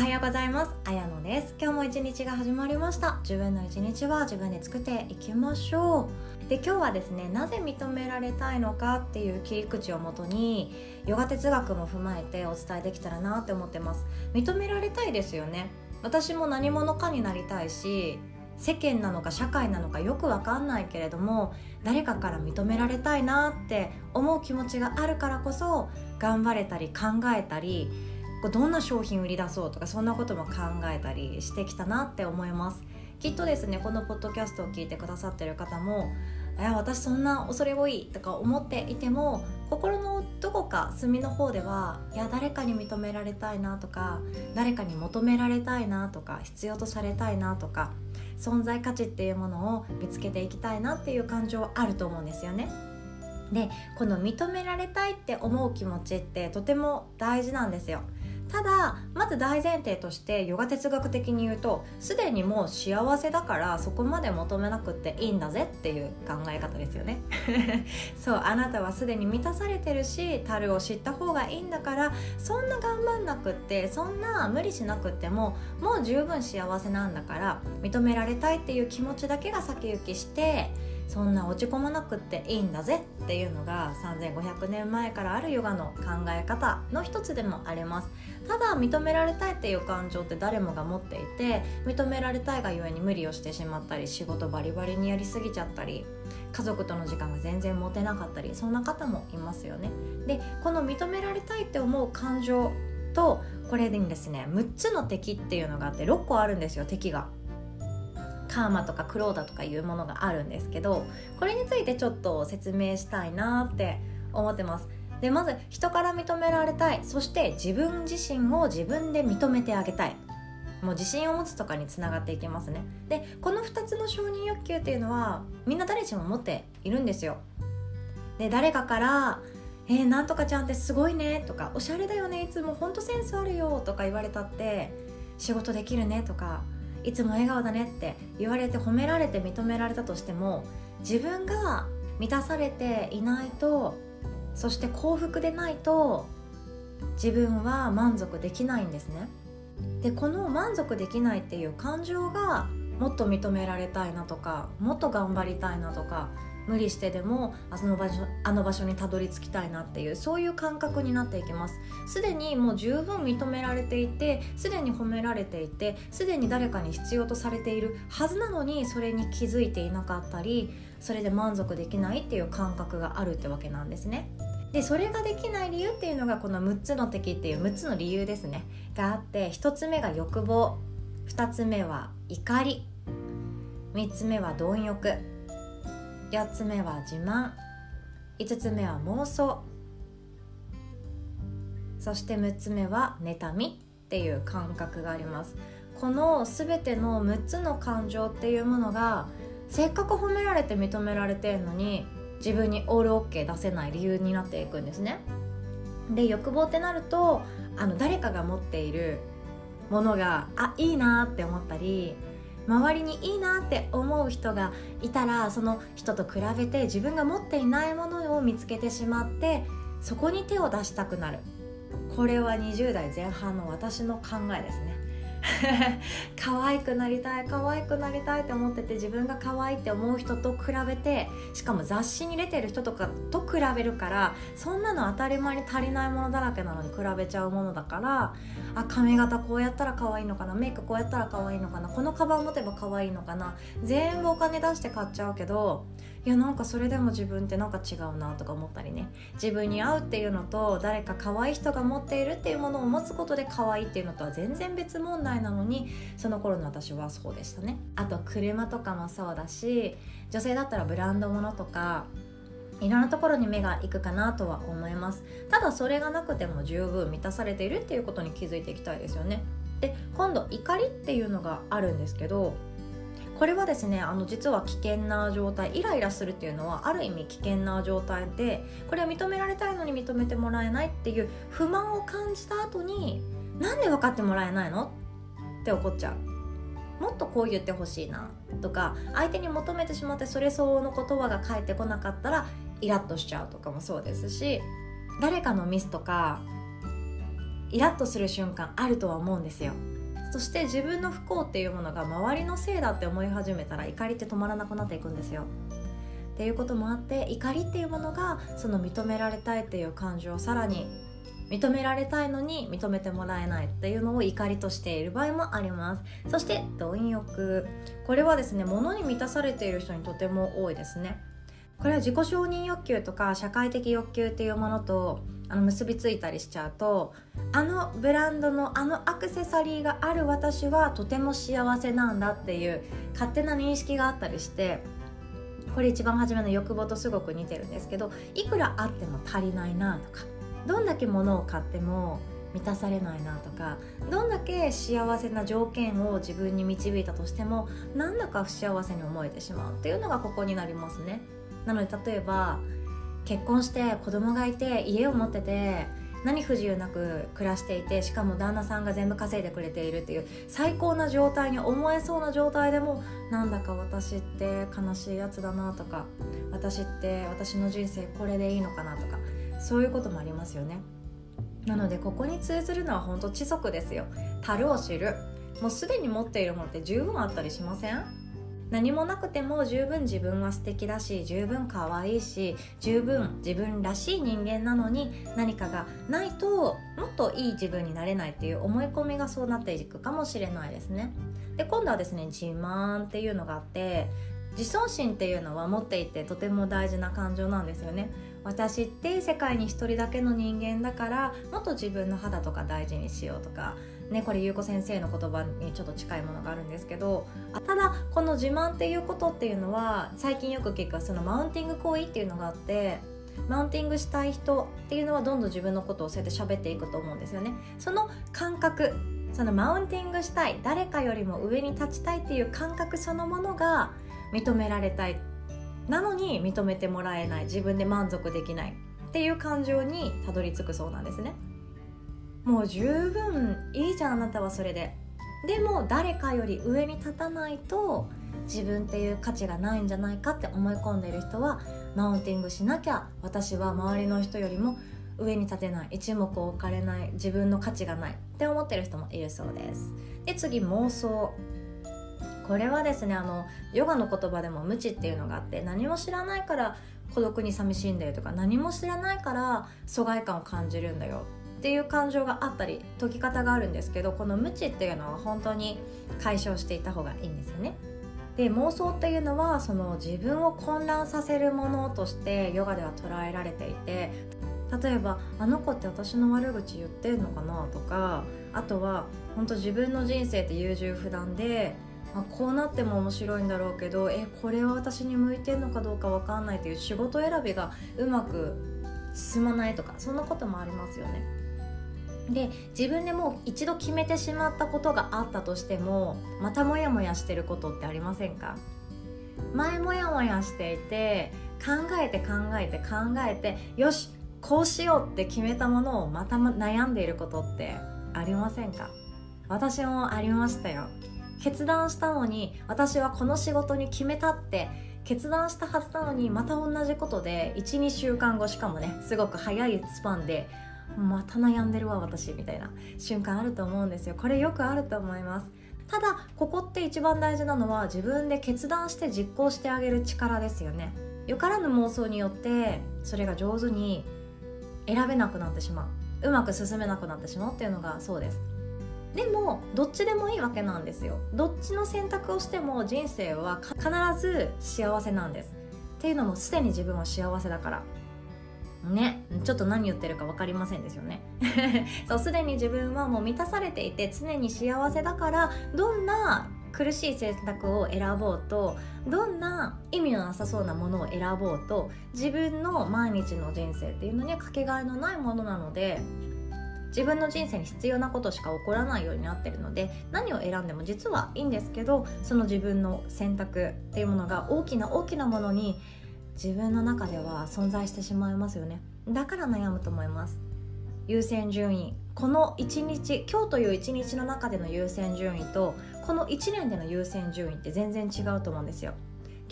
はようございます。あやのです。今日も一日が始まりました。自分の一日は自分で作っていきましょう。で今日はですねなぜ認められたいのかっていう切り口をもとにヨガ哲学も踏まえてお伝えできたらなって思ってます。認められたいですよね。私も何者かになりたいし世間なのか社会なのかよくわかんないけれども誰かから認められたいなって思う気持ちがあるからこそ頑張れたり考えたりどんな商品売り出そうとかそんなことも考えたりしてきたなって思いますきっとですねこのポッドキャストを聞いてくださってる方も「いや私そんな恐れ多い」とか思っていても心のどこか隅の方ではいや誰かに認められたいなとか誰かに求められたいなとか必要とされたいなとか存在価値っていうものを見つけていきたいなっていう感情はあると思うんですよね。でこの認められたいって思う気持ちってとても大事なんですよ。ただまず大前提としてヨガ哲学的に言うとすでにもう幸せだからそこまで求めなくっていいんだぜっていう考え方ですよね。そうあなたはすでに満たされてるし樽を知った方がいいんだからそんな頑張んなくってそんな無理しなくってももう十分幸せなんだから認められたいっていう気持ちだけが先行きしてそんな落ち込まなくっていいんだぜっていうのが3500年前からあるヨガの考え方の一つでもあります。ただ認められたいっていう感情って誰もが持っていて認められたいがゆえに無理をしてしまったり仕事バリバリにやりすぎちゃったり家族との時間が全然持てなかったりそんな方もいますよね。でこの認められたいって思う感情とこれでですね6つの敵っていうのがあって6個あるんですよ敵が。カーマとかクローダとかいうものがあるんですけどこれについてちょっと説明したいなって思ってます。でまず人から認められたい。そして自分自身を自分で認めてあげたい。もう自信を持つとかにつながっていきますね。でこの2つの承認欲求っていうのはみんな誰しも持っているんですよ。で誰かから「えー、なんとかちゃんってすごいね」とか「おしゃれだよねいつもほんとセンスあるよ」とか言われたって「仕事できるね」とかいつも笑顔だねって言われて褒められて認められたとしても自分が満たされていないとそして幸福でないと自分は満足できないんですね。でこの満足できないっていう感情がもっと認められたいなとかもっと頑張りたいなとか無理してでもあの場所あの場所にたどり着きたいなっていうそういう感覚になっていきます。すでにもう十分認められていてすでに褒められていてすでに誰かに必要とされているはずなのにそれに気づいていなかったりそれで満足できないっていう感覚があるってわけなんですね。でそれができない理由っていうのがこの6つの敵っていう6つの理由ですね。があって1つ目が欲望2つ目は怒り3つ目は貪欲。4つ目は自慢。5つ目は妄想。そして6つ目は妬みっていう感覚があります。この全ての6つの感情っていうものがせっかく褒められて認められてるのに自分にオールオッケー出せない理由になっていくんですね。で欲望ってなるとあの誰かが持っているものがあいいなって思ったり周りにいいなって思う人がいたらその人と比べて自分が持っていないものを見つけてしまってそこに手を出したくなる。これは20代前半の私の考えですね。可愛くなりたい可愛くなりたいって思ってて自分が可愛いって思う人と比べてしかも雑誌に出てる人とかと比べるからそんなの当たり前に足りないものだらけなのに比べちゃうものだからあ髪型こうやったら可愛いのかなメイクこうやったら可愛いのかなこのカバン持てば可愛いのかな全部お金出して買っちゃうけどいやなんかそれでも自分ってなんか違うなとか思ったりね。自分に合うっていうのと誰か可愛い人が持っているっていうものを持つことで可愛いっていうのとは全然別問題なのにその頃の私はそうでしたね。あと車とかもそうだし女性だったらブランド物とかいろんなところに目がいくかなとは思います。ただそれがなくても十分満たされているっていうことに気づいていきたいですよね。で今度怒りっていうのがあるんですけどこれはですねあの実は危険な状態イライラするっていうのはある意味危険な状態でこれは認められたいのに認めてもらえないっていう不満を感じた後になんで分かってもらえないの？って怒っちゃう。もっとこう言ってほしいなとか相手に求めてしまってそれ相応の言葉が返ってこなかったらイラッとしちゃうとかもそうですし誰かのミスとかイラッとする瞬間あるとは思うんですよ。そして自分の不幸っていうものが周りのせいだって思い始めたら怒りって止まらなくなっていくんですよ。っていうこともあって怒りっていうものがその認められたいっていう感情をさらに認められたいのに認めてもらえないっていうのを怒りとしている場合もあります。そして貪欲。これはですね物に満たされている人にとても多いですね。これは自己承認欲求とか社会的欲求っていうものとあの結びついたりしちゃうとあのブランドのあのアクセサリーがある私はとても幸せなんだっていう勝手な認識があったりしてこれ一番初めの欲望とすごく似てるんですけどいくらあっても足りないなとかどんだけ物を買っても満たされないなとかどんだけ幸せな条件を自分に導いたとしてもなんだか不幸せに思えてしまうっていうのがここになりますね。なので例えば結婚して子供がいて家を持ってて何不自由なく暮らしていてしかも旦那さんが全部稼いでくれているっていう最高な状態に思えそうな状態でもなんだか私って悲しいやつだなとか私って私の人生これでいいのかなとかそういうこともありますよね。なのでここに通ずるのは本当知足ですよ。樽を知る。もうすでに持っているものって十分あったりしません？何もなくても十分自分は素敵だし十分可愛いし十分自分らしい人間なのに何かがないともっといい自分になれないっていう思い込みがそうなっていくかもしれないですね。で今度はですね自慢っていうのがあって自尊心っていうのは持っていてとても大事な感情なんですよね。私って世界に一人だけの人間だからもっと自分の肌とか大事にしようとかねこれ優子先生の言葉にちょっと近いものがあるんですけどただこの自慢っていうことっていうのは最近よく聞くそのマウンティング行為っていうのがあってマウンティングしたい人っていうのはどんどん自分のことをそうやって喋っていくと思うんですよね。その感覚そのマウンティングしたい誰かよりも上に立ちたいっていう感覚そのものが認められたい。なのに認めてもらえない。自分で満足できないっていう感情にたどり着くそうなんですね。もう十分いいじゃんあなたはそれで。でも誰かより上に立たないと自分っていう価値がないんじゃないかって思い込んでいる人はマウンティングしなきゃ私は周りの人よりも上に立てない。一目置かれない。自分の価値がない。って思ってる人もいるそうです。で次妄想。これはですねあのヨガの言葉でも無知っていうのがあって何も知らないから孤独に寂しいんだよとか何も知らないから疎外感を感じるんだよ。っていう感情があったり解き方があるんですけどこの無知っていうのは本当に解消していた方がいいんですよね。で妄想っていうのはその自分を混乱させるものとしてヨガでは捉えられていて例えば「あの子って私の悪口言ってんのかな?」とかあとは本当自分の人生って優柔不断であこうなっても面白いんだろうけどえこれは私に向いてんのかどうか分かんないっていう仕事選びがうまく進まないとかそんなこともありますよね。で自分でもう一度決めてしまったことがあったとしてもまたモヤモヤしてることってありませんか？前モヤモヤしていて考えて考えて考えてよしこうしようって決めたものをまた悩んでいることってありませんか？私もありましたよ。決断したのに私はこの仕事に決めたって決断したはずなのにまた同じことで12週間後しかもねすごく早いスパンでまた悩んでるわ私みたいな瞬間あると思うんですよ。これよくあると思います。ただここって一番大事なのは自分で決断して実行してあげる力ですよね。よからぬ妄想によってそれが上手に選べなくなってしまう。うまく進めなくなってしまうっていうのがそうです。でもどっちでもいいわけなんですよ。どっちの選択をしても人生は必ず幸せなんです。っていうのもすでに自分は幸せだから。ねちょっと何言ってるか分かりませんですよね。そうすでに自分はもう満たされていて常に幸せだからどんな苦しい選択を選ぼうとどんな意味のなさそうなものを選ぼうと自分の毎日の人生っていうのにはかけがえのないものなので自分の人生に必要なことしか起こらないようになってるので何を選んでも実はいいんですけどその自分の選択っていうものが大きな大きなものに自分の中では存在してしまいますよね。だから悩むと思います。優先順位。この1日今日という1日の中での優先順位とこの1年での優先順位って全然違うと思うんですよ。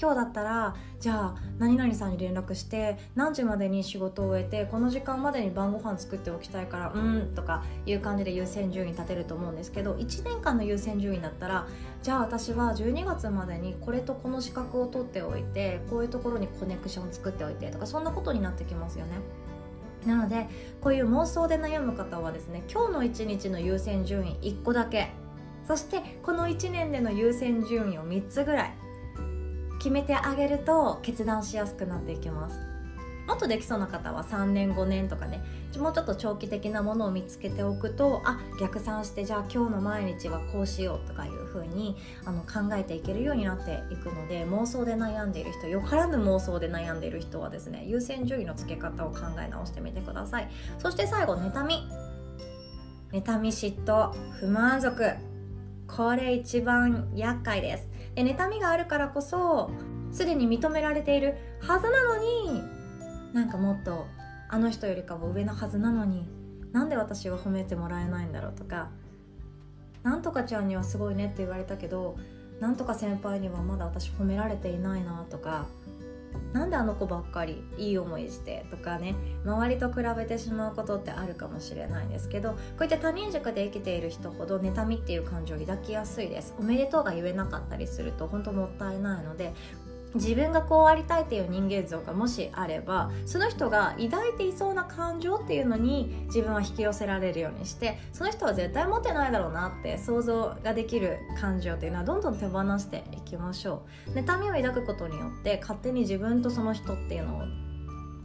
今日だったらじゃあ何々さんに連絡して何時までに仕事を終えてこの時間までに晩ご飯作っておきたいからうんとかいう感じで優先順位立てると思うんですけど1年間の優先順位だったらじゃあ私は12月までにこれとこの資格を取っておいてこういうところにコネクション作っておいてとかそんなことになってきますよね。なのでこういう妄想で悩む方はですね今日の一日の優先順位1個だけそしてこの1年での優先順位を3つぐらい決めてあげると決断しやすくなっていきます。もっとできそうな方は3年5年とかねもうちょっと長期的なものを見つけておくとあ逆算してじゃあ今日の毎日はこうしようとかいう風にあに考えていけるようになっていくので妄想で悩んでいる人よからぬ妄想で悩んでいる人はですね優先順位の付け方を考え直してみてください。そして最後妬み。妬み嫉妬不満足。これ一番厄介です。で妬みがあるからこそすでに認められているはずなのになんかもっとあの人よりかも上のはずなのになんで私は褒めてもらえないんだろうとかなんとかちゃんにはすごいねって言われたけどなんとか先輩にはまだ私褒められていないなとかなんであの子ばっかりいい思いしてとかね周りと比べてしまうことってあるかもしれないんですけどこういった他人軸で生きている人ほど妬みっていう感情を抱きやすいです。おめでとうが言えなかったりすると本当もったいないので自分がこうありたいっていう人間像がもしあればその人が抱いていそうな感情っていうのに自分は引き寄せられるようにしてその人は絶対持ってないだろうなって想像ができる感情っていうのはどんどん手放していきましょう。妬みを抱くことによって勝手に自分とその人っていうのを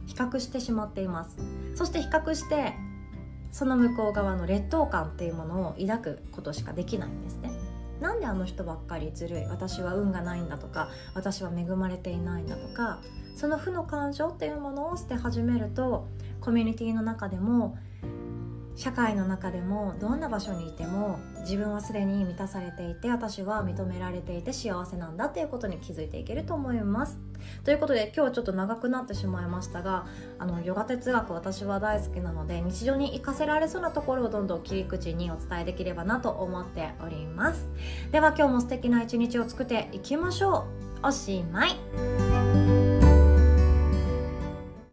比較してしまっています。そして比較してその向こう側の劣等感っていうものを抱くことしかできないんですね。なんであの人ばっかりずるい？私は運がないんだとか私は恵まれていないんだとかその負の感情っていうものを捨て始めるとコミュニティの中でも社会の中でもどんな場所にいても自分はすでに満たされていて私は認められていて幸せなんだっていうことに気づいていけると思います。ということで今日はちょっと長くなってしまいましたがあのヨガ哲学私は大好きなので日常に活かせられそうなところをどんどん切り口にお伝えできればなと思っております。では今日も素敵な一日を作っていきましょう。おしまい。